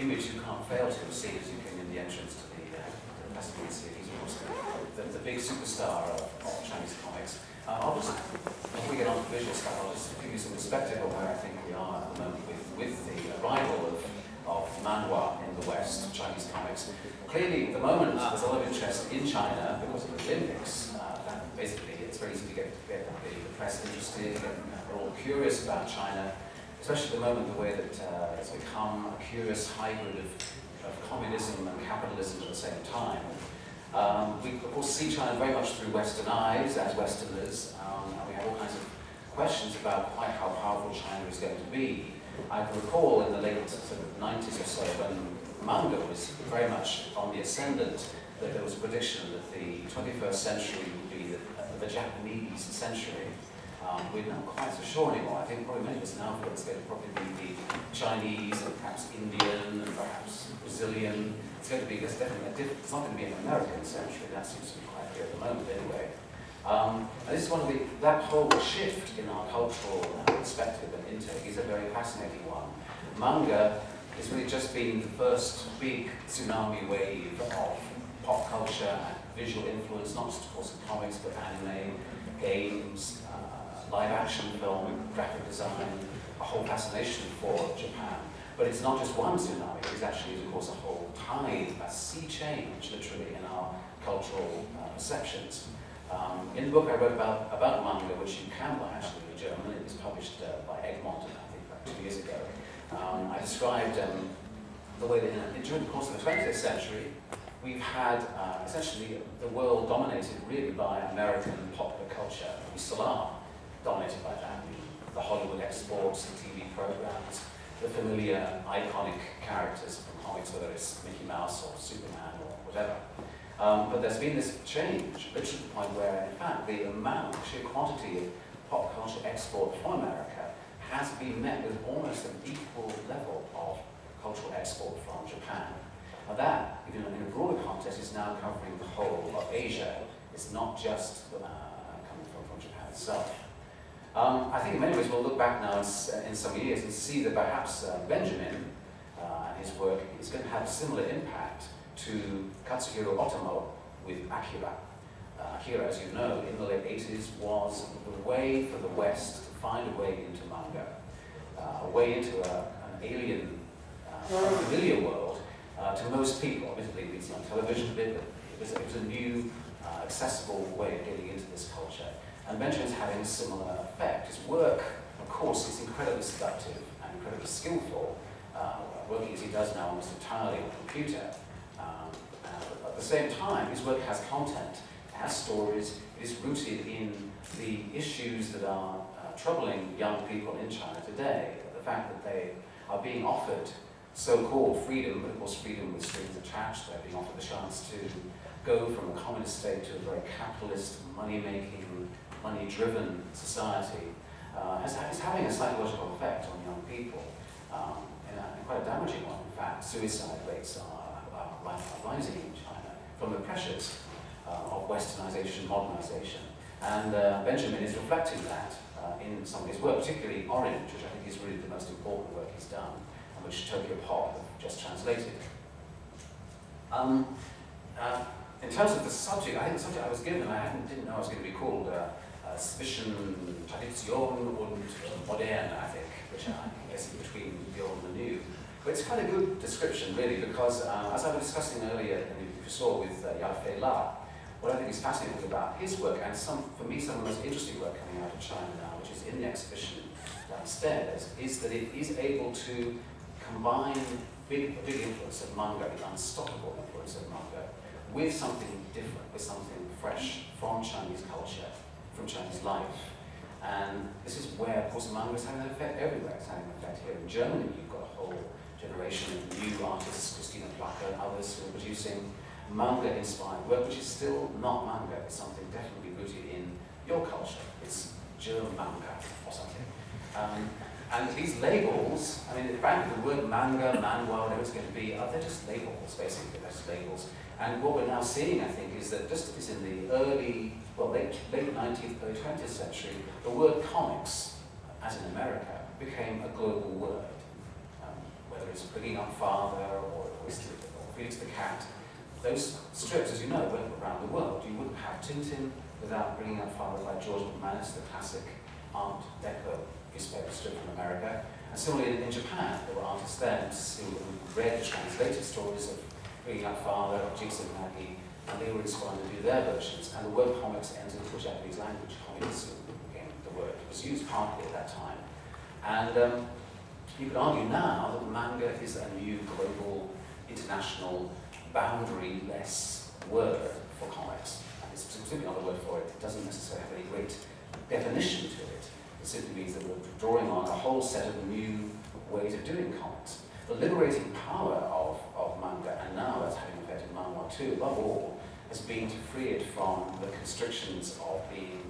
image you can't fail to see as you came in the entrance to the, uh, the festival of the, the, big superstar of, of Chinese comics. Uh, just, before we get on to visual stuff, I'll just give you some perspective on where I think we are at the moment with, with the arrival of, of manhua in the West, Chinese comics. Clearly, at the moment, there's a lot of interest in China because of the Olympics. Uh, basically, it's very easy to get, get the, press interested, and they're all curious about China, especially at the moment, the way that uh, it's become a curious hybrid of, of communism and capitalism at the same time. Um, we, of course, see China very much through Western eyes, as Westerners, um, and we have all kinds of questions about quite how powerful China is going to be. I recall in the late sort of 90s or so when manga was very much on the ascendant, that there was a prediction that the 21st century would be the, the Japanese century. Um, we're not quite so sure anymore. I think probably many of us now feel it's going to probably be the Chinese and perhaps Indian and perhaps Brazilian. It's going to be, there's definitely a diff- it's not going to be an American century. That seems to be quite clear at the moment anyway. Um, and this is one of the, that whole shift in our cultural perspective and intake is a very fascinating one. Manga has really just been the first big tsunami wave of pop culture and visual influence, not just of course in comics, but anime, games, uh, live action film, graphic design, a whole fascination for Japan. But it's not just one tsunami, it's actually, of course, a whole tide, a sea change, literally, in our cultural uh, perceptions. Um, in the book I wrote about, about manga, which you can buy actually in German, it was published uh, by Egmont, I think, about two years ago. Um, I described um, the way that in, during the course of the 20th century, we've had uh, essentially the world dominated really by American popular culture. We still are dominated by that. The Hollywood exports, the TV programs, the familiar iconic characters from comics, whether it's Mickey Mouse or Superman or whatever. Um, but there's been this change, literally to the point where, in fact, the amount, sheer quantity of pop culture export from America has been met with almost an equal level of cultural export from Japan. Now that, even in a broader context, is now covering the whole of Asia. It's not just uh, coming from, from Japan itself. Um, I think in many ways we'll look back now in, in some years and see that perhaps uh, Benjamin uh, and his work is going to have a similar impact to Katsuhiro Otomo with Akira. Uh, Akira, as you know, in the late 80s was the way for the West to find a way into manga, uh, a way into a, an alien, uh, familiar world uh, to most people. Obviously, it's on television a bit, but it was, it was a new, uh, accessible way of getting into this culture. And Benjamin's having a similar effect. His work, of course, is incredibly seductive and incredibly skillful, uh, working as he does now almost entirely on a computer. Um, uh, at the same time, his work has content, has stories, it is rooted in the issues that are uh, troubling young people in China today. The fact that they are being offered so-called freedom, but of course freedom with strings attached, they're being offered the chance to go from a communist state to a very capitalist, money-making, money-driven society, uh, is, is having a psychological effect on young people, um, and, a, and quite a damaging one. In fact, suicide rates are, are, are rising in China from the pressures uh, of westernization, modernization. And uh, Benjamin is reflecting that uh, in some of his work, particularly Orange, which I think is really the most important work he's done, and which Tokyo Pop just translated. Um, uh, in terms of the subject, I think the subject I was given, I didn't know I was going to be called uh, Zwischen Tradition und Moderne, I think, which guess is between the old and the new. But it's quite a good description, really, because uh, as I was discussing earlier, and you saw with uh, Yao Feila, what I think is fascinating about his work, and some, for me, some of the most interesting work coming out of China now, which is in the exhibition downstairs, is that it is able to combine big, big influence of manga, the unstoppable influence of manga, with something different, with something fresh from Chinese culture, from Chinese life. And this is where, manga is having an effect everywhere. It's having an effect here in Germany. You've got a whole generation of new artists, Christina Plaka and others who are producing manga-inspired work, which is still not manga. It's something definitely rooted in your culture. It's German manga or something. Um, and these labels, I mean, frankly, the word manga, manhwa, whatever it's going to be, uh, they're just labels, basically. They're just labels. And what we're now seeing, I think, is that just as in the early, well, late, late 19th, early 20th century, the word comics, as in America, became a global word. Um, whether it's Bringing Up Father or, or Felix the Cat, those strips, as you know, went around the world. You wouldn't have Tintin without Bringing Up Father by George McManus, the classic Art Deco newspaper strip from America. And similarly, in, Japan, there were artists who, who read the translated stories of Bringing Up Father, or Jiggs and Maggie, and they were inspired to do their versions. And the word comics entered the Japanese language. Comics became the word. It was used partly at that time. And um, you could argue now that manga is a new global, international boundary-less word for comics. And it's simply not a word for it. It doesn't necessarily have any great definition to it. It simply means that we're drawing on a whole set of new ways of doing comics. The liberating power of, of manga, and now that's having effect in too, above all, has been to free it from the constrictions of being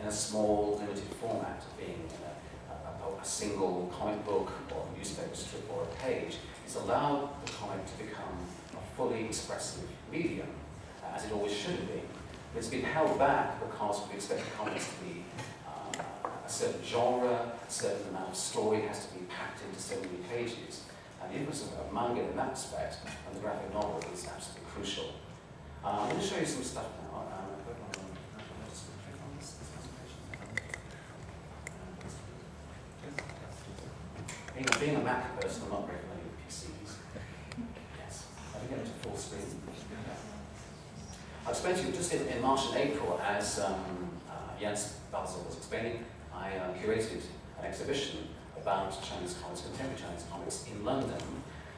in a small, limited format, of being in a, a, a single comic book or newspaper strip or a page. It's allowed the comic to become a fully expressive medium, uh, as it always should have been. But it's been held back because we expect comics to be uh, a certain genre, a certain amount of story has to be packed into so many pages. The influence of manga in that respect, and the graphic novel, is absolutely crucial. Uh, I'm going to show you some stuff now. Um, being, a Mac person, I'm not very familiar with PCs get to full screen. I explained to you just in, in March and April, as um, uh, Jens Balzer was explaining, I uh, curated an exhibition about Chinese comics, contemporary Chinese comics in London.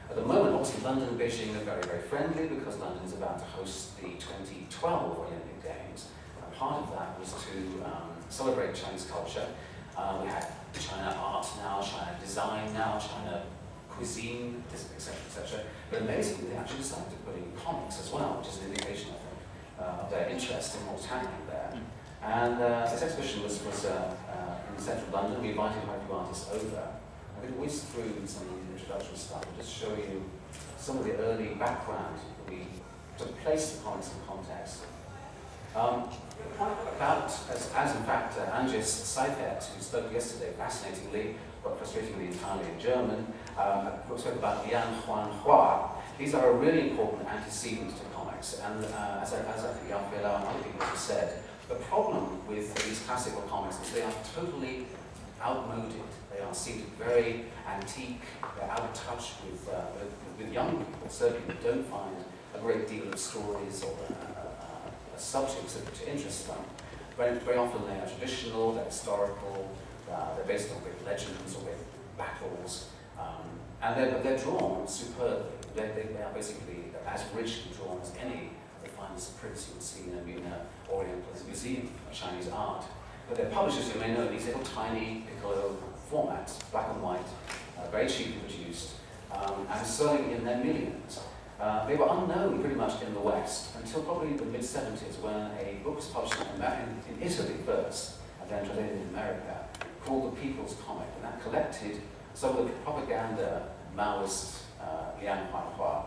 At the moment, obviously, London and Beijing are very, very friendly because London is about to host the 2012 Olympic Games. And part of that was to um, celebrate Chinese culture. Uh, we had China art now, China design now, China cuisine, etc., etc. But amazingly, they actually decided to put in comics as well, which is an indication, I think, uh, of their interest in what's happening there. And uh, this exhibition was, was uh, uh, in central London. We invited quite a few artists over. I'm going to whiz through some of the introduction stuff and just show you some of the early background that we to place the comics in context. Um, about, as, as in fact, uh, Andreas Seifert, who spoke yesterday fascinatingly, but frustratingly entirely in German, um, spoke about Lian Huan Hua. These are a really important antecedent to comics, and uh, as, I, as I think Jan and other people have said, the problem with these classical comics is they are totally outmoded. They are seen very antique, they're out of touch with, uh, with, with, young people, certainly don't find a great deal of stories or uh, uh, subjects to interest them. Very, very often they are traditional, they're historical, uh, they're based on great legends or great battles, um, and they're, they're drawn superbly. They, they, they, are basically as richly drawn as any of the finest prints you would see in a Oriental museum of Chinese art. But they're published, as you may know, these little tiny Piccolo formats, black and white, uh, very cheaply produced, um, and selling in their millions. Uh, they were unknown pretty much in the West until probably the mid-70s when a book was published in, in Italy first, and then translated in America, called The People's Comic, and that collected some of the propaganda Maoist uh, Huanhua.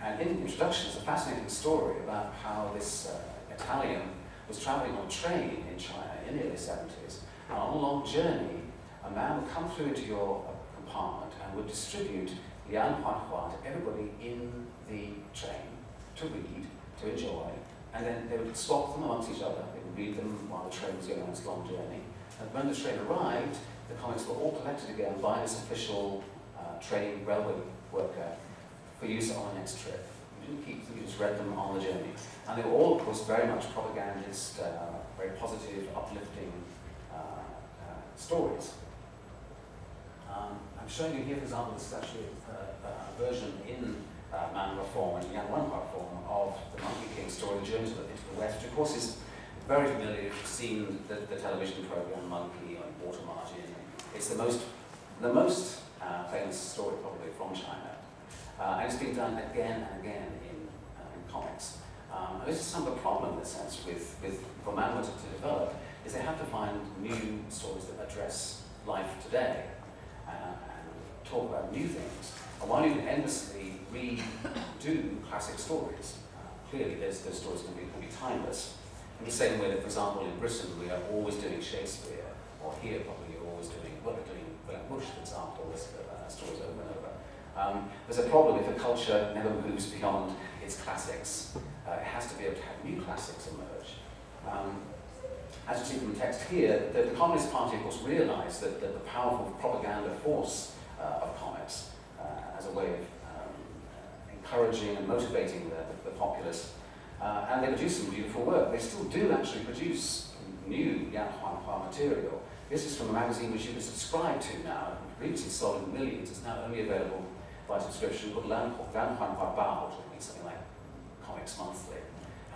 And in the introduction, it's a fascinating story about how this uh, Italian was traveling on train in China in the early 70s. And on a long journey, a man would come through into your compartment and would distribute Lian Huanhua to everybody in the train to read, to enjoy, and then they would swap them amongst each other. They would read them while the train was going on its long journey. And when the train arrived, the comics were all collected again by this official uh, train railway worker for use on the next trip. You just read them on the journey. And they were all, of course, very much propagandist, uh, very positive, uplifting uh, uh stories. Um, I'm showing you here, for example, this is actually a, a version in uh, Man form and Lian Huanhua form of the Monkey King story, The Journey to the, the West, which of course is very familiar you've seen the, the television program Monkey on Water Margin. It's the most, the most uh, famous story probably from China. Uh, and it's been done again and again in, uh, in comics. Um, and this is some of the problem, in a sense, with, with for Manhua to, develop, is they have to find new stories that address life today uh, and talk about new things. And while you endlessly redo classic stories, uh, clearly those, those stories can be, can be timeless. In the same way that, for example, in Britain we are always doing Shakespeare, or here probably you're always doing, well, doing Wilhelm Busch, for example, this, uh, stories over and over. Um, there's a problem if a culture never moves beyond its classics. Uh, it has to be able to have new classics emerge. Um, as you see from the text here, the, the Communist Party, of course, realized that, that the powerful propaganda force uh, of comics uh, as a way of um, encouraging and motivating the, the, populace. Uh, and they produce some beautiful work. They still do actually produce new Lian Huanhua material. This is from a magazine which you can subscribe to now. Previously sold in millions. It's now only available by subscription called Lian Huanhua Bao, which means something like Comics Monthly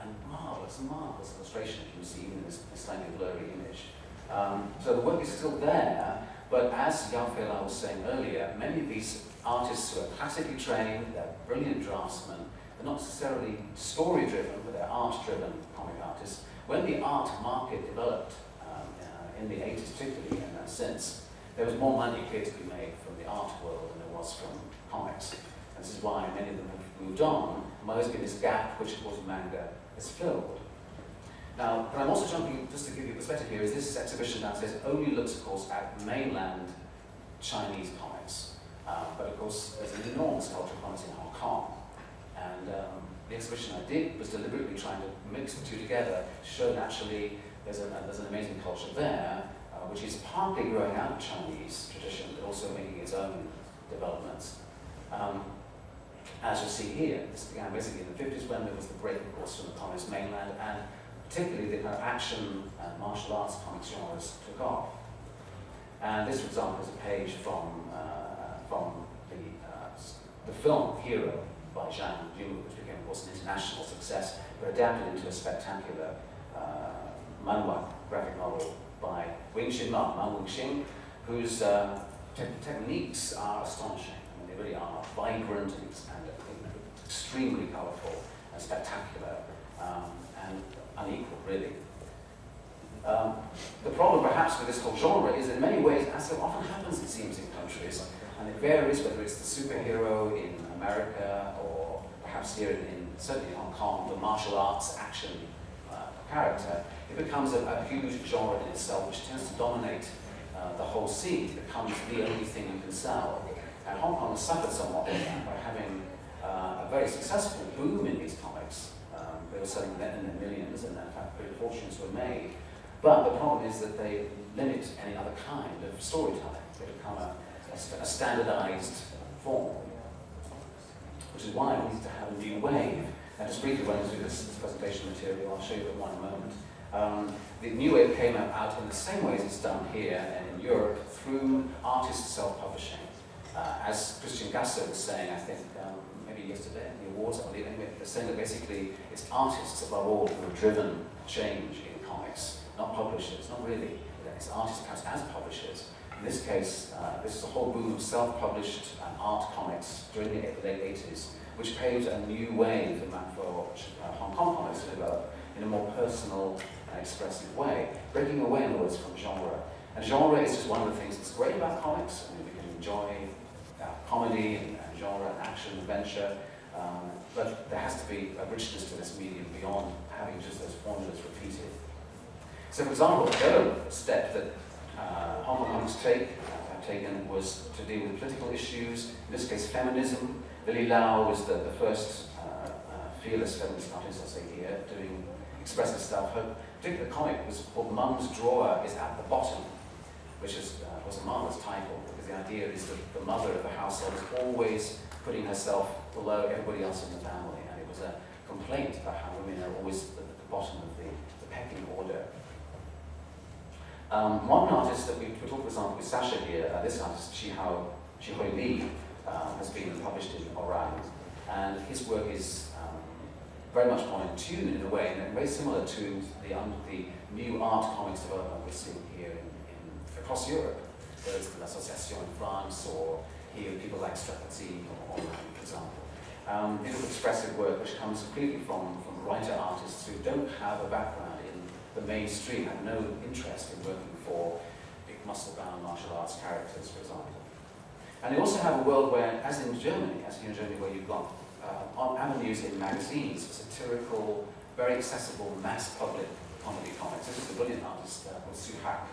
and marvelous, marvelous illustration you can see in this, this slightly blurry image. Um, so the work is still there, but as Yao Fei was saying earlier, many of these artists who are classically trained, they're brilliant draftsmen, they're not necessarily story-driven, but they're art-driven comic artists. When the art market developed um, uh, in the 80s, particularly in that sense, there was more money clear to be made from the art world than there was from comics. And this is why many of them have moved on. Been this gap, which of course manga is filled. Now, but I'm also jumping, just to give you perspective here, is this exhibition downstairs only looks, of course, at mainland Chinese comics. Um, but of course, there's an enormous culture of comics in Hong Kong. And um, the exhibition I did was deliberately trying to mix the two together to show that actually there's, a, there's an amazing culture there, uh, which is partly growing out of Chinese tradition, but also making its own developments. Um, as you see here, this began basically in the 50s when there was the break, of course, from the communist mainland, and particularly the action and martial arts comics genres took off. And this, for example, is a page from, uh, from the, uh, the film Hero by Zhang Yu, which became, of course, an international success, but adapted into a spectacular uh, manhua graphic novel by Wing Xin Ma, Ma Wingxing, whose uh, te techniques are astonishing. I mean, they really are vibrant and, and extremely colourful and spectacular um, and unequal, really. Um, the problem perhaps with this whole genre is in many ways, as so often happens it seems in countries, and it varies whether it's the superhero in America or perhaps here in, in certainly in Hong Kong, the martial arts action uh, character, it becomes a, a, huge genre in itself which tends to dominate uh, the whole scene. It becomes the only thing you can sell. And Hong Kong has suffered somewhat by uh, a very successful boom in these comics. Um, they were selling them in the millions, and in fact, great fortunes were made. But the problem is that they limit any other kind of storytelling. They become a, a, a standardized form, which is why we need to have a new wave. And just briefly run through this, this presentation material, I'll show you in one moment. Um, the new wave came out in the same way as it's done here and in Europe through artist self-publishing. Uh, as Christian Gasser was saying, I think, um, yesterday in the awards, I anyway, they're saying that basically it's artists above all who have driven change in comics, not publishers, not really. It's artists perhaps as publishers. In this case, uh, this is a whole boom of self-published um, art comics during the late 80s, which paved a new way for, for uh, Hong Kong comics to develop in a more personal and expressive way, breaking away, in other words, from genre. And genre is just one of the things that's great about comics. I mean, we can enjoy uh, comedy and genre, action, adventure, um, but there has to be a richness to this medium beyond having just those formulas repeated. So for example, the other step that uh, Hong Kong comics take, uh, taken was to deal with political issues, in this case feminism. Lily Lau was the, the first uh, uh, fearless feminist artist, I say here, doing expressive stuff. Her particular comic was called Mum's Drawer is at the Bottom, which is, uh, was a marvelous title the idea is that the mother of the household is always putting herself below everybody else in the family. And it was a complaint about how women are always at the bottom of the, the pecking order. Um, one artist that we, talked, for example, with Sasha here, uh, this artist, Chihao, Chihui Li, uh, has been published in Orang, and his work is um, very much more in tune in a way, and very similar to the, um, the new art comics development we're seeing here in, in across Europe, whether it's the L'Association in France or here, people like Strapazin or, or for example. Um, beautiful expressive work which comes completely from, from writer artists who don't have a background in the mainstream, have no interest in working for big muscle-bound martial arts characters, for example. And they also have a world where, as in Germany, as in Germany where you've got uh, on avenues in magazines, satirical, very accessible, mass public comedy comics. This is a brilliant artist uh, called Su Hak.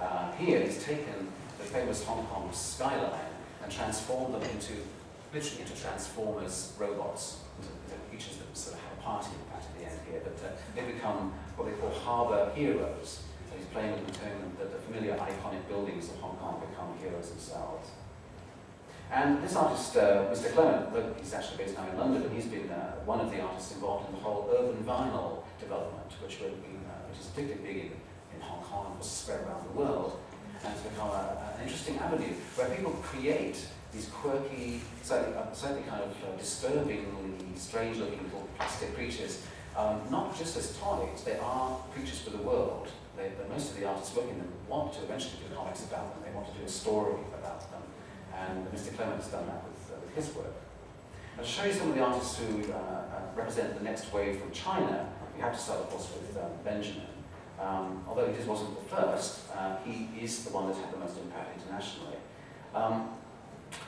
Uh, here he's taken the famous Hong Kong skyline and transformed them into literally into Transformers robots. Each of them sort of have a party at the end here, but uh, they become what they call harbour heroes. So he's playing with the tone that the familiar iconic buildings of Hong Kong become heroes themselves. And this artist, uh, Mr. Clement, look, he's actually based now in London, but he's been uh, one of the artists involved in the whole urban vinyl development, which, been, uh, which is particularly big in, in Hong Kong, was spread around the world. And it's become an interesting avenue where people create these quirky, slightly, uh, slightly kind of uh, disturbingly strange-looking little plastic creatures, um, not just as toys, they are creatures for the world. They, most of the artists working them want to eventually do comics about them. They want to do a story about them. And Mr. Clement has done that with, uh, with his work. I'll show you some of the artists who uh, uh, represent the next wave from China. We have to start, of course, with um, Benjamin. Um, although he just wasn't the first, uh, he is the one that's had the most impact internationally. Um,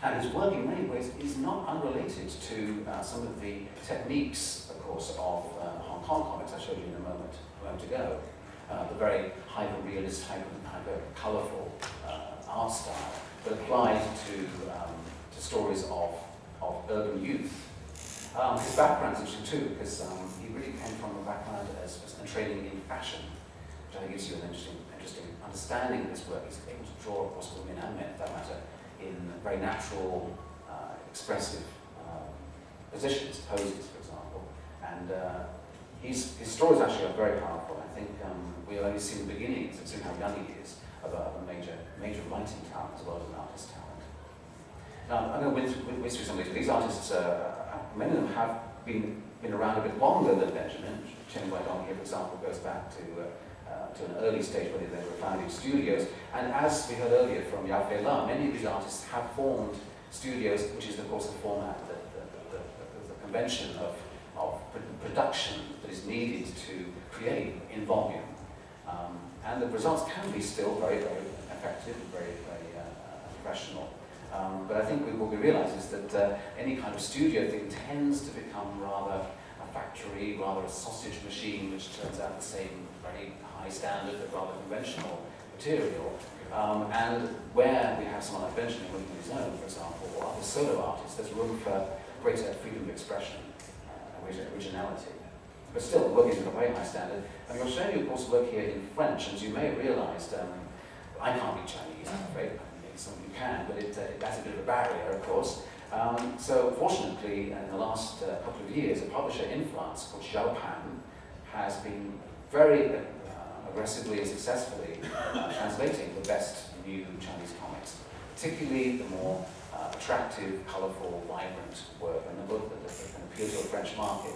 and his work in many ways is not unrelated to uh, some of the techniques, of course, of uh, Hong Kong comics I showed you in a moment, a moment ago. Uh, the very hyper-realist, hyper-colourful uh, art style that applied to, um, to stories of, of urban youth. Um, his background's interesting too, because um, he really came from a background as, as training in fashion, which I think gives you an interesting, interesting understanding of his work. He's able to draw, course, women and men, for that matter, in very natural, uh, expressive uh, positions, poses, for example. And uh, his, stories actually are very powerful. I think um, we've only seen the beginnings of how young he is of a, major, major writing talent as well as an artist talent. Now, I'm going to whiz, through some of these. These artists, uh, many of them have been, been around a bit longer than Benjamin. Chen Weidong here, for example, goes back to uh, uh, to an early stage when they were founding studios. And as we heard earlier from Yao Feila, many of these artists have formed studios, which is of course the format, the, the, the, the convention of, of production that is needed to create in volume. Um, and the results can be still very, very effective, very, very uh, professional. Um, but I think what we realise is that uh, any kind of studio thing tends to become rather a factory, rather a sausage machine, which turns out the same very high standard but rather conventional material. Um, and where we have someone like Benjamin his own, for example, or other solo artists, there's room for greater freedom of expression uh, and originality. But still, working at a very high standard. And we'll show you, of course, work here in French, as you may have realised, um, I can't read Chinese, I'm afraid. Some of you can, but it, uh, that's a bit of a barrier, of course. Um, so fortunately, in the last uh, couple of years, a publisher in France called Xiaopan has been very uh, aggressively and successfully uh, translating the best new Chinese comics, particularly the more uh, attractive, colourful, vibrant work and the book that, can appeal to a French market.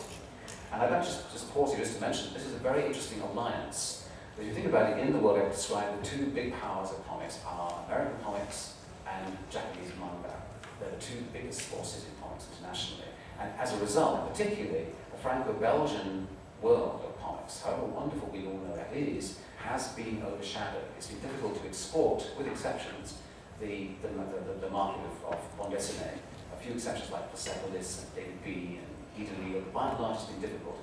And I'd like to just, just pause here just to mention this is a very interesting alliance. If you think about it, in the world I've described the two big powers of comics are American comics and Japanese manga. They're the two biggest forces in comics internationally. And as a result, particularly the Franco-Belgian world of comics, however wonderful we all know that is, has been overshadowed. It's been difficult to export, with exceptions, the, the, the, the market of, of bande dessinée. A few exceptions like Persepolis and David B. and Italy, but by and large it's been difficult.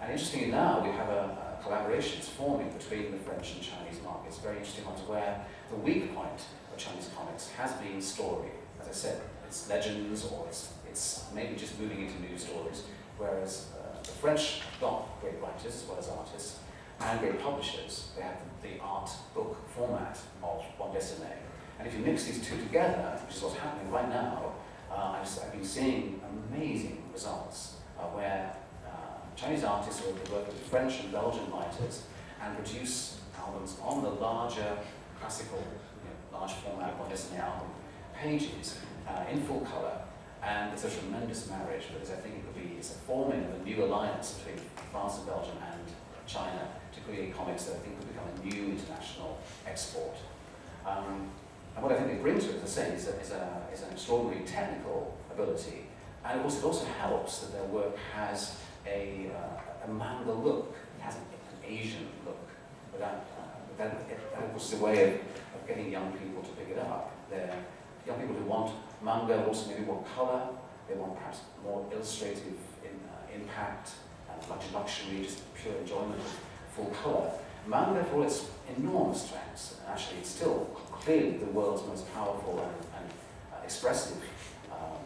And interestingly now, we have a, a collaborations forming between the French and Chinese markets, very interesting ones, where the weak point of Chinese comics has been story. As I said, it's legends or it's, it's maybe just moving into new stories, whereas the French got great writers as well as artists and great publishers. They have the art book format of bande dessinée. And if you mix these two together, which is what's happening right now, uh, I've, I've, been seeing amazing results uh, where uh, Chinese artists are working with French and Belgian writers and produce albums on the larger classical, you know, large format bande dessinée album pages uh, in full color and it's a tremendous marriage because I think it could be, it's a forming of a new alliance between France and Belgium and China to create comics that I think could become a new international export. Um, And what I think they bring to it, as I say, is, a, is, a, is an extraordinary technical ability. And it also, it also helps that their work has a, uh, a manga look. It has an, Asian look. Without, uh, that, that was a way of, of getting young people to pick it up. They're young people who want manga, also maybe more color. They want perhaps more illustrative in, uh, impact, and much luxury, just pure enjoyment full color. Manga, for its enormous strengths, actually it's still clearly the world's most powerful and, and uh, expressive um,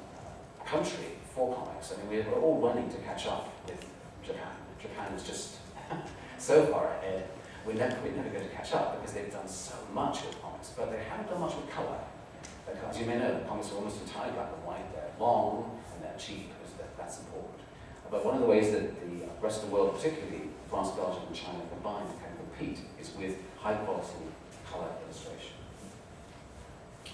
country for comics. I mean, we're all running to catch up with Japan. Japan is just so far ahead. We're never, we're never going to catch up because they've done so much with comics, but they haven't done much with color. As you may know, the comics are almost entirely black and white. They're long and they're cheap, because that, that's important. But one of the ways that the rest of the world, particularly France, Belgium, and China combined, can compete is with high quality color illustration.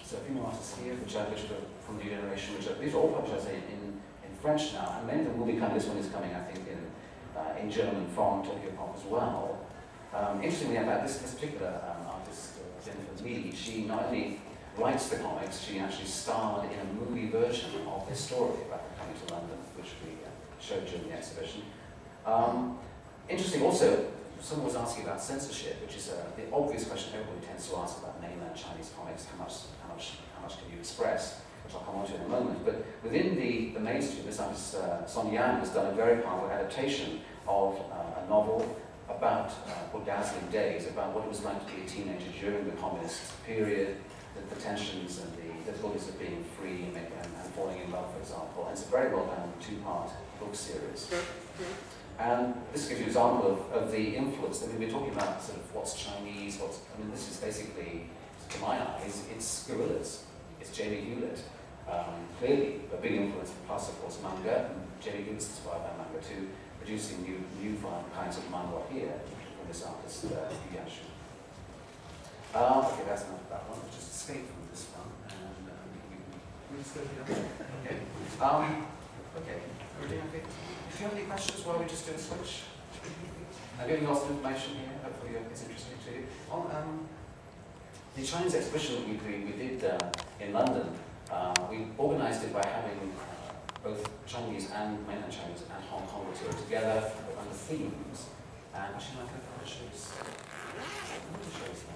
So more artists here, which are, which are from the new generation, which are, these are all published in, in, in French now, and many of them will be coming, this one is coming, I think, in, uh, in German from Tokyo Pop as well. Um, interestingly about this, this particular um, artist, uh, Jennifer Lee, she not only writes the comics, she actually starred in a movie version of this story about coming to London, which we uh, showed during the exhibition. Um, interesting also, someone was asking about censorship, which is uh, the obvious question everybody tends to ask about mainland Chinese comics, how much, how much, how much can you express, which I'll come on to in a moment. But within the, the mainstream, this artist, uh, Son Yan, has done a very powerful adaptation of uh, a novel about uh, dazzling days, about what it was like to be a teenager during the communist period, the, the tensions and the difficulties of being free and, and, and, falling in love, for example. And it's a very well done two-part book series. And this gives you an example of, of the influence. I mean, we're talking about sort of what's Chinese, what's, I mean, this is basically, to my eyes, it's Gorillaz. It's Jamie Hewlett. Um, clearly, a big influence, plus, of course, manga. And Jamie Hewlett's inspired by manga too producing new, new kinds of manhua here from this artist, uh. Uh, okay, that's enough of that one. Just escape from this one. And um, we, just go here. Okay. Um, okay. Everything okay? If you have any questions while we just do a switch, I'm giving lots of information here. Hopefully, it's interesting to you. On um, the Chinese exhibition we, we, we did uh, in London, uh, we organised it by having both Chinese and mainland Chinese and Hong Kong tour together under themes. And actually, I can show you. I want to show you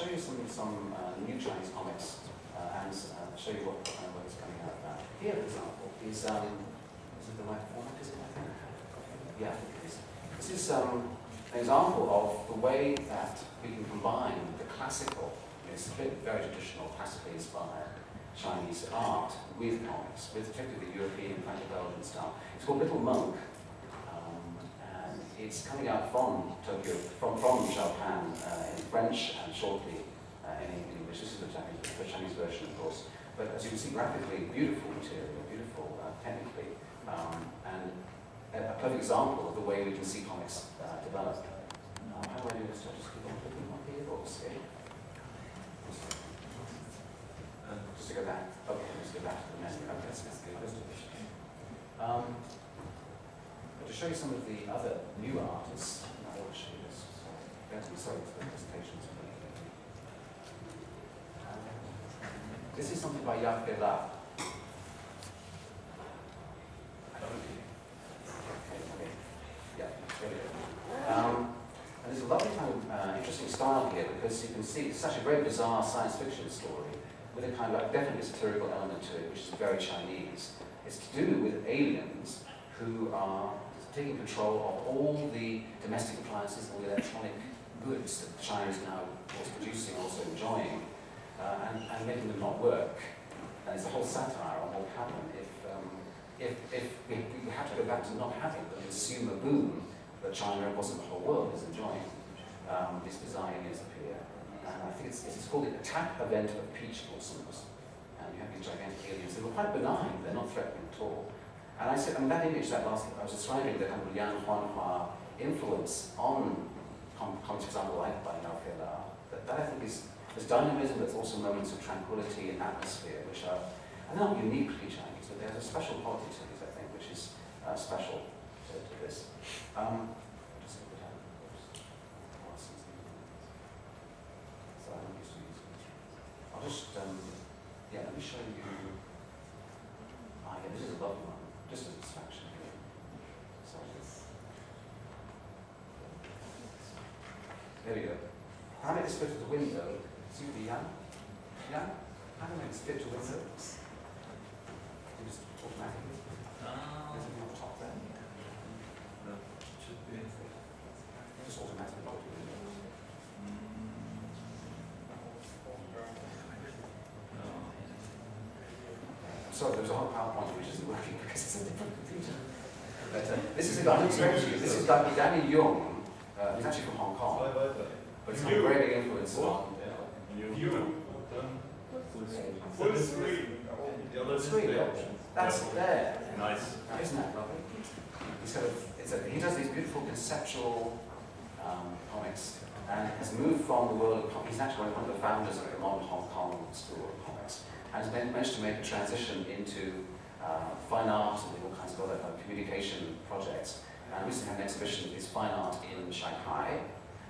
show you some, some uh, new Chinese comics uh, and uh, show you what, uh, what is coming out of that. Here, for example, is, um, is it the right format? Is it, I think? Yeah, it is. This is um, an example of the way that we can combine the classical, you know, it's very traditional, classically inspired Chinese art with comics, with particularly the European Franco-Belgian style. It's called Little Monk, it's coming out from Tokyo, from, from Japan uh, in French and shortly uh, in English. This is the Chinese, the Chinese version, of course. But as you can see, graphically beautiful material, beautiful uh, technically, um, and a, a, perfect example of the way we can see comics uh, develop. How do I do this? I just keep on clicking here or? Just to go back. Okay, let's go back to the menu. Okay, to show you some of the other new artists, I to show you this. Sorry, sorry for the presentation. This is something by Jacques Delard. Um, and there's a lovely kind of uh, interesting style here because you can see it's such a very bizarre science fiction story with a kind of like definitely satirical element to it, which is very Chinese. It's to do with aliens who are taking control of all the domestic appliances and the electronic goods that China is now producing, also enjoying uh, and, and making them not work. And it's a whole satire on what would happen if, um, if, if we, we had to go back to not having the consumer boom that China and possibly the whole world is enjoying. Um, these bizarre aliens appear. and I think it's, it's called the attack event of peach blossoms. And you have these gigantic aliens. They were quite benign, they're not threatening at all. And I said, I mean, that image, that last, I was describing the kind of Lian Huanhua influence on com- comics, example, like by Yao Feila, that, that I think is, there's dynamism, there's also moments of tranquility and atmosphere, which are, are not uniquely Chinese, but there's a special quality to these, I think, which is uh, special to, to this. Um. I'll just, um, yeah, let me show you. Ah, yeah, this is a lovely one, just a distraction. So this. There we go. How many this fit to the window? See the young? Yeah? How do I make this fit to the window? You just automatically. There's something on the top there. Just automatically go to the window. So there's a whole PowerPoint which isn't working because it's a different computer. But uh, this is, I'm explaining to you, this is Dani Danny Yung. Uh, he's actually from Hong Kong, but he's had a great influence on. Full screen. The other Screen, yeah. That's there. Nice. Now, isn't that lovely? He sort of, it's a, he does these beautiful conceptual um, comics and has moved from the world of comics. He's actually one of the founders of the modern Hong Kong school of comics and has man- managed to make a transition into uh, fine art and all kinds of other uh, communication projects. And recently had an exhibition of his fine art in Shanghai.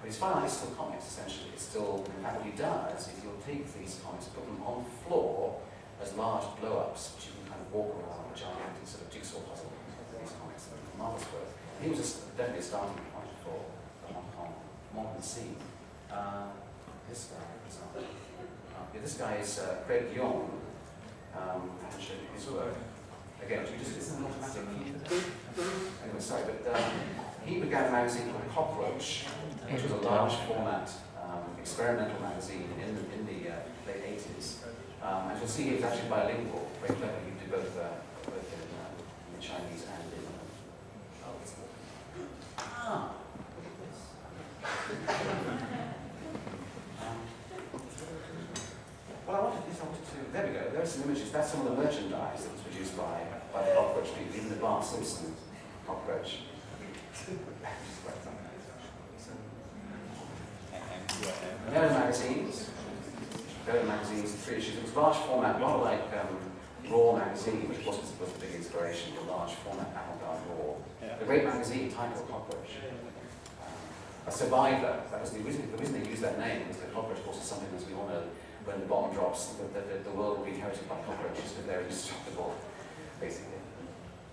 But his fine art is still comics, essentially. It's still, what he does is he'll take these comics, put them on the floor as large blow-ups, which you can kind of walk around, which are sort of jigsaw puzzle these comics. Marvelous work. He was s- definitely starting point for the Hong Scene. Uh, this guy, for example. Uh, yeah, this guy is uh, Craig Young. Um, you his work. Again, do you just, it's an automatic key. Anyway, sorry, but um, he began a magazine called Cockroach, which was a large format um, experimental magazine in the, in the uh, late 80s. Um, and you'll see he was actually bilingual, very clever. He did both, uh, both in, uh, in Chinese and in. Uh, oh, Ah, look at this. Um, well, I wanted I wanted to, there we go, there are some images, that's some of the merchandise that was produced by, by the cockroach people, even the Bart Simpson cockroach. There magazines, there magazines, three issues, it was large format, rather like um, Raw magazine, which wasn't supposed to be the inspiration, but large format avant-garde Raw. The great magazine titled Cockroach. A survivor, that was the reason, the reason they used that name was that cockroach, of course, is something, as we all know, when the bomb drops, the, the, the, the world will be inherited by cockroaches because they're indestructible, basically.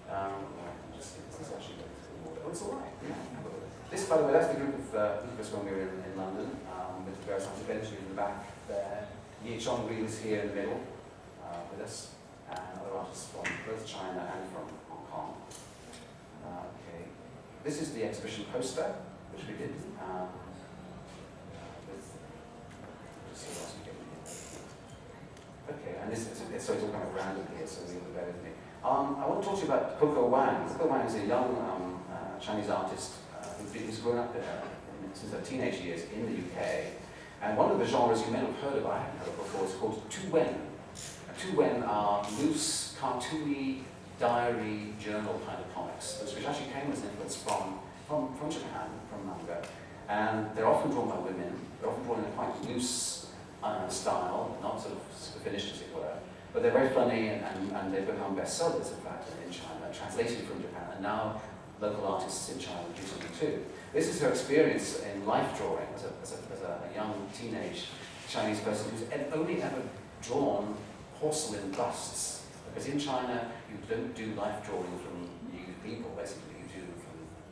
Um, just is actually the it's all right. Yeah. This, by the way, that's the group of uh, people when we were in, in London, um, with various artists, Benjamin in the back there. Yi Chongri was here in the middle uh, with us, and other artists from both China and from Hong Kong. Uh, okay. This is the exhibition poster, which we did. Um. Okay, and this is, so it's all kind of random here, so you'll bear with me. Um, I want to talk to you about Coco Wang. Coco Wang is a young um, uh, Chinese artist uh, who's grown up since her teenage years in the UK. And one of the genres you may not have heard of, I haven't heard of before, is called Tu Wen. Tu Wen are loose, cartoony, diary, journal kind of comics, which actually came as an influence from, from, from Japan, from manga. And they're often drawn by women. They're often drawn in a quite loose uh, style, not sort of finished as it were. But they're very funny and, and, and they've become bestsellers, in fact, in China, translated from Japan, and now local artists in China do something too. This is her experience in life drawing as a, as a, as a young teenage Chinese person who's only ever drawn porcelain busts. Because in China, you don't do life drawing from nude people, basically,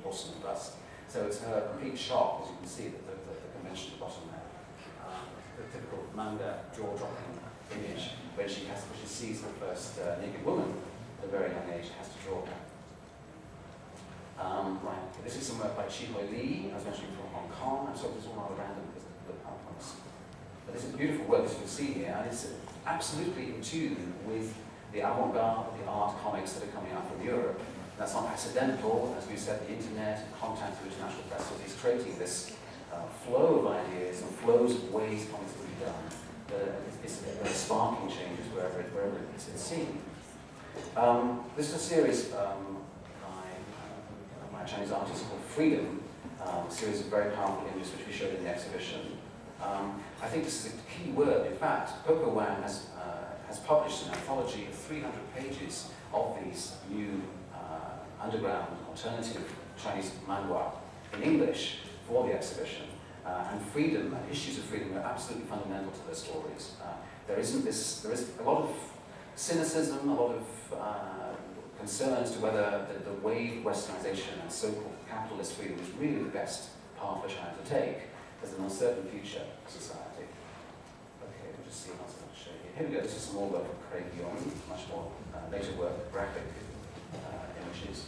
porcelain busts. So it's her complete shock, as you can see, the, the, the convention at the bottom there. Um, the typical manga jaw-dropping image when she has when she sees her first uh, naked woman at a very young age, has to draw her. Um, right, this is some work by Chi Hoi Lee, I was mentioning from Hong Kong, and so this is all rather random because the PowerPoints. But this is beautiful work, as you can see here, and it's absolutely in tune with the avant-garde, of the art comics that are coming out from Europe. That's not accidental, as we said, the internet, and contact through international festivals is creating this uh, flow of ideas and flows of ways things can be done. The, it's, it's sparking changes wherever, it, wherever it's, it's seen. Um, this is a series um, by, uh, Chinese artist called Freedom, um, a series of very powerful images which we showed in the exhibition. Um, I think this is a key word. In fact, Coco Wang has, uh, has published an anthology of 300 pages of these new uh, underground alternative Chinese manhua in English for the exhibition. Uh, and freedom and issues of freedom are absolutely fundamental to their stories. Uh, there isn't this, there is a lot of cynicism, a lot of uh, concern as to whether the, the westernization and so-called capitalist freedom is really the best path for China to take as an uncertain future society. Okay, we'll just see what else I can show you. Here we go, this is some more work from Craig Young, much more uh, later work, graphic uh, images.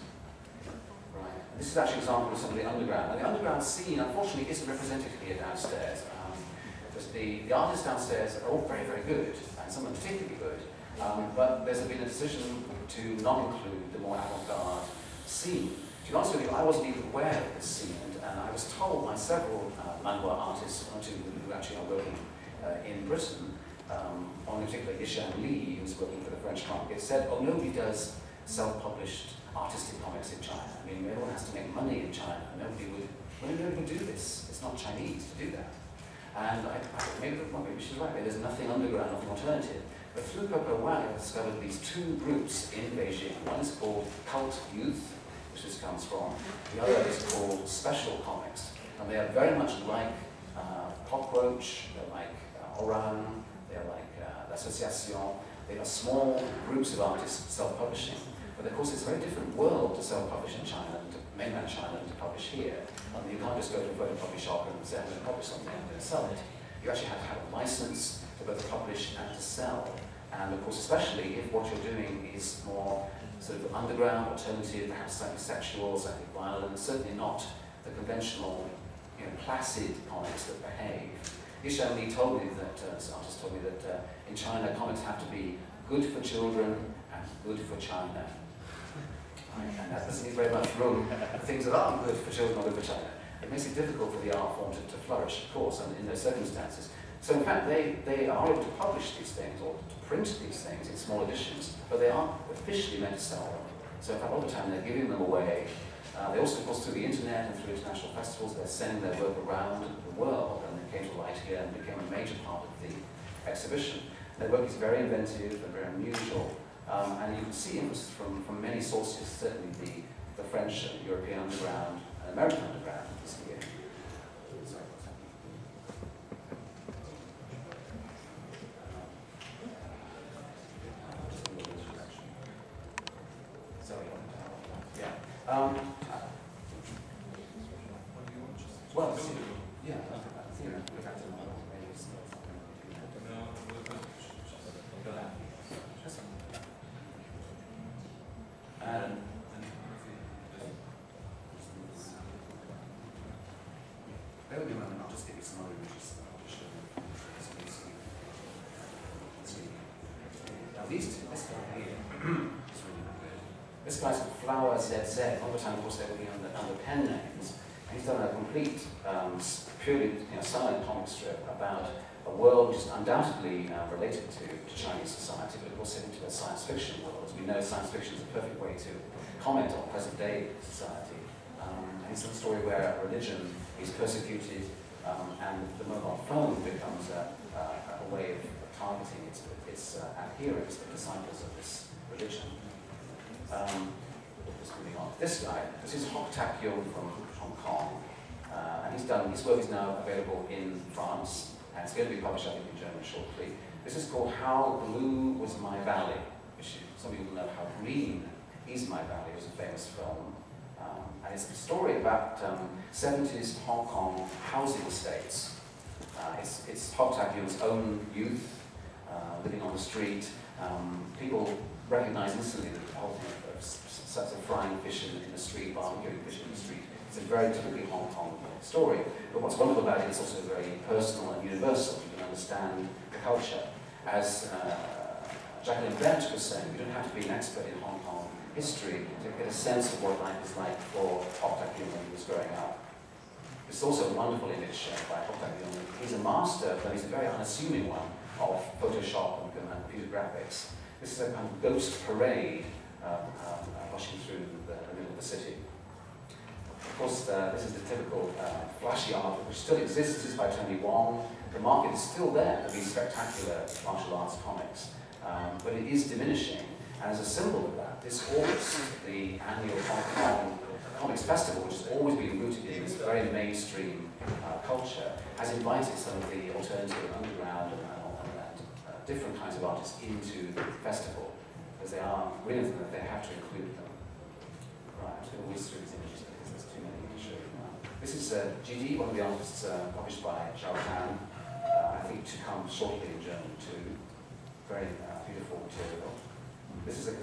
Right. This is actually an example of some of the underground. Now, the underground scene, unfortunately, isn't represented here downstairs. Um, the, the artists downstairs are all very, very good, and some are particularly good. Um, but there's been a decision to not include the more avant-garde scene. To be honest with you, I wasn't even aware of this scene, and, and I was told by several uh, manhua artists, one or two who actually are working uh, in Britain, um, in particular, Yishan Li, who's working for the French market, said, oh, nobody does self-published artistic comics in China. I mean, everyone has to make money in China. Nobody would, well, nobody would do this. It's not Chinese to do that. And I, I maybe, well, maybe she's right. There's nothing underground, nothing alternative. But through Coco Wang, discovered these two groups in Beijing. One is called Cult Youth, which this comes from. The other is called Special Comics. And they are very much like uh, Cockroach, they're like uh, Orang, they're like uh, L'Association. They are small groups of artists self-publishing. But of course, it's a very different world to self-publish in China, and to mainland China, and to publish here. And you can't just go to a photocopy shop and say, I'm going to publish something, I'm going to sell it. You actually have to have a license to both publish and to sell. And of course, especially if what you're doing is more sort of underground, alternative, perhaps slightly sexual, slightly violent, certainly not the conventional, you know, placid comics that behave. Yishan Li told me that, uh, this artist told me that uh, in China, comics have to be good for children and good for China. And that doesn't leave very much room for things that aren't good for children good for China. It makes it difficult for the art form to, to flourish, of course, and in those circumstances. So in fact, they, they are able to publish these things or to print these things in small editions, but they aren't officially meant to sell them. So in fact, all the time they're giving them away. Uh, they also, of course, through the internet and through international festivals, they're sending their work around the world, and it came to light here and became a major part of the exhibition. Their work is very inventive and very unusual, um, and you can see influences from, from many sources, certainly the, the French and European underground and American underground is here. Sorry, what's happening? Just a little introduction. Sorry. Yeah. Um, well, yeah, I think we've had to maybe it's not something. And bear with me a moment, Just you some other images. I'll show see. See. Now these two, this guy here, is really good. This guy's Flower ZZ. All the time, of course, they're working under, under pen names. He's done a complete, um, purely you know, silent comic strip about a world which is undoubtedly uh, related to, to Chinese society, but also into a science fiction world. As we know, science fiction is a perfect way to comment on present day society. Um, and it's a story where religion is persecuted um, and the mobile phone becomes a, a, way of targeting its, its uh, adherents, the disciples of this religion. Um, just moving on. This guy, this is Hok Tak Yeung from Hong Kong. Uh, and he's done, his work is now available in France, and it's going to be published, I think, in German shortly. This is called How Blue Was My Valley, which some people know How Green Is My Valley, it was a famous film. It's a story about um, 70s Hong Kong housing estates. Uh, it's, it's Hok Tak own youth uh, living on the street. Um, people recognize instantly the whole thing of such a frying fish in, in the street, barbecuing fish in the street. It's a very typically Hong Kong story. But what's wonderful about it is also very personal and universal. You can understand the culture. As uh, Jacqueline Bent was saying, you don't have to be an expert in Hong Kong history to get a sense of what life is like for Tak when he was growing up. It's also a wonderful image uh, by Daiyong. He's a master, but he's a very unassuming one of Photoshop and, computer graphics. This is a kind of ghost parade uh, uh, rushing through the, the middle of the city. Of course, uh, this is the typical uh, flashy art which still exists. This is by Tony Wong. The market is still there for these spectacular martial arts comics, um, but it is diminishing. And as a symbol of that, this August, the annual Hong Kong Comics Festival, which has always been rooted in this very mainstream uh, culture, has invited some of the alternative underground and, and, and uh, different kinds of artists into the festival, because they are really that they have to include them. Right, I'm going to whiz through these images because there's too many to show you now. This is uh, GD, one of the artists uh, published by Zhao Han, uh, I think to come shortly in German too. Very uh, beautiful material. This is a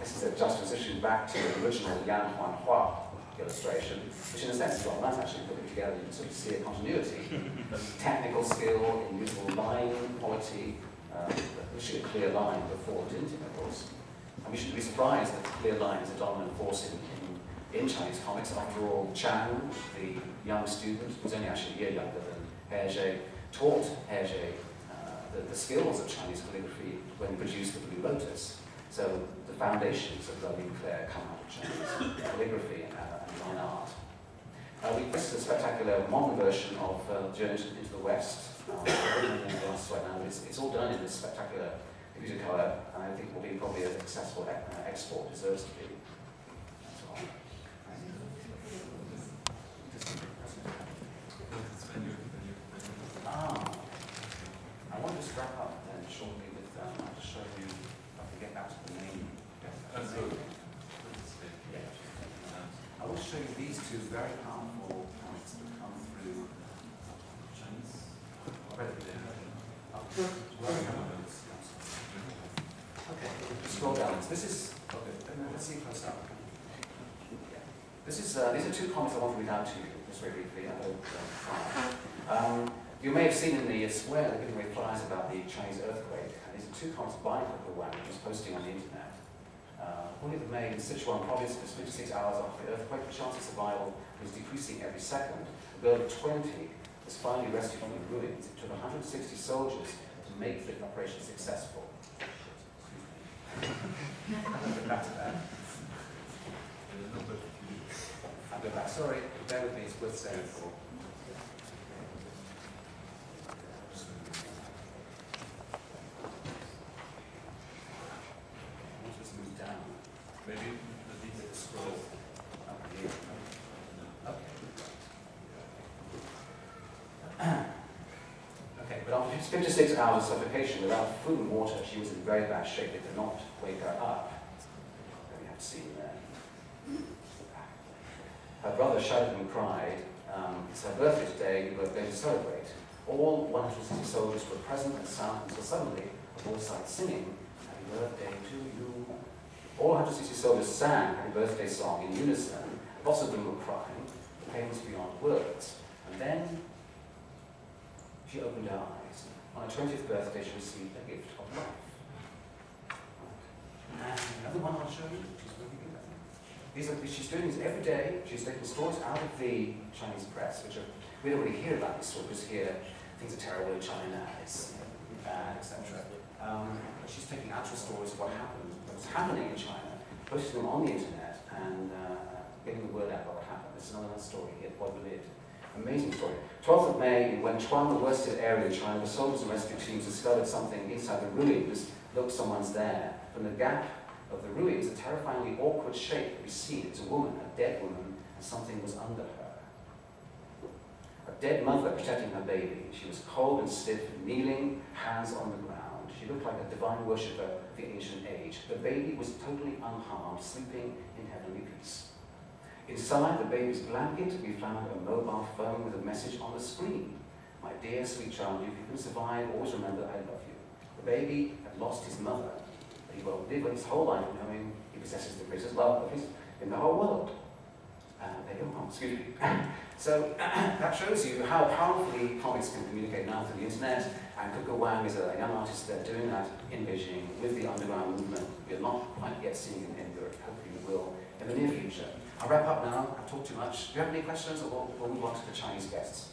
this is a juxtaposition back to the original Yan Huan Hua illustration, which in a sense is what nice actually putting together. You can sort of see a continuity, technical skill in usable line quality. Um, should a clear line before tinting, of course. And we shouldn't be surprised that clear line is a dominant force in, in, in Chinese comics. After all, Chang, the young student, who's only actually a year younger than Hergé, taught Hergé uh, the, the skills of Chinese calligraphy when he produced the Blue Lotus. So the foundations of ligne claire come out of Chinese calligraphy and, uh, and fine art. Uh, we, this is a spectacular modern version of uh, Journey into the West. Um. It's, it's all done in this spectacular computer color, and I think will be probably as accessible uh, export deserves to be. Ah, I want to just wrap up then shortly with um, I'll just show you, if I can get back to the main. Yeah. I want to show you these two very powerful points that come through Chinese. Okay, scroll down. This is, okay, let's see close up. This is, uh, these are two comments I want to read out to you, just very briefly. I hope, uh, um, you may have seen in the square the giving away flyers about the Chinese earthquake. And these are two comments by Purple Wang, is posting on the internet. Uh, only the May in Sichuan province, just 56 hours after the earthquake, the chance of survival was decreasing every second. A girl of 20 was finally rescued from the ruins. It took 160 soldiers to make the operation successful. I'll go back to that. I'll back. Sorry, bear with me, it's worth saying for. I'll just move down. Maybe the detail scroll. Up here. Okay. Okay, but after 56 hours of suffocation without food and water, she was in very bad shape. They could not wake her up. We have seen there. Her brother shouted and cried. Um, it's her birthday today, we were going to celebrate. All 160 soldiers were present and sound until suddenly, all sides singing, Happy birthday to you. All 160 soldiers sang Happy Birthday song in unison. Lots of them were crying. The pain was beyond words. And then she opened her eyes. On her 20th birthday, she received a gift of life. And another one I'll show you. She's really good at it. These are, she's doing this every day. She's taking stories out of the Chinese press, which are, we don't really hear about these stories here. Things are terrible in China, it's bad, etc. Um, but she's taking actual stories of what happened, what's happening in China, posting them on the internet, and uh, getting the word out about what happened. There's another story here, Boy Lived. Amazing story. 12th of May, in Wenchuan, the worst hit area in China, the soldiers and rescue teams discovered something inside the ruins. Look, someone's there. From the gap of the ruins, a terrifyingly awkward shape seen. It's a woman, a dead woman, and something was under her. A dead mother protecting her baby. She was cold and stiff, kneeling, hands on the ground. She looked like a divine worshipper of the ancient age. The baby was totally unharmed, sleeping in heavenly peace. Inside the baby's blanket, we found a mobile phone with a message on the screen. My dear sweet child, if you can survive, always remember I love you. The baby had lost his mother, but he will live his whole life knowing he possesses the greatest love of his in the whole world. Uh, there you go. Excuse me. So that shows you how powerfully comics can communicate now through the internet. And Coco Wang is a young artist there doing that in Beijing with the underground movement. We're not quite yet seeing it in Europe. Hopefully we will in the near future. I'll wrap up now. I've talked too much. Do you have any questions or we'll, we'll move on to the Chinese guests?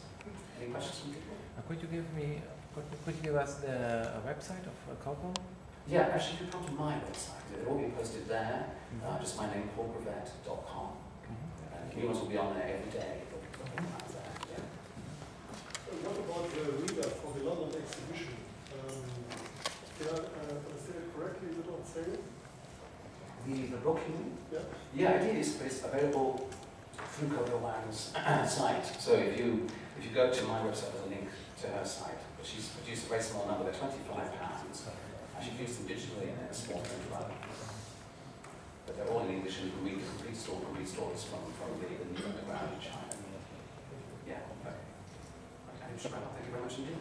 Any questions from people? Uh, Could you give me, could, could you give us the uh, website of uh, Coco? Yeah, actually, if you come to my website, it'll all be posted there. Uh, just my name, paulgravett.com. And new ones will be on there every day. They'll- they'll come out there, yeah. Uh, What about the reader for the London exhibition? Um, Did I uh, understand it correctly, is it on sale? The, the you? Yeah. Yeah, it is, it's available through Coco Wang's uh, site. So if you if you go to my website, there's a link to her site. But she's produced a very small number, they're 25 pounds. I should use them digitally in a small print run. But they're all in English and you can read the complete story, complete stories from, from the, the new underground in China. Yeah. Okay. Okay, just wrap up. Thank you very much indeed.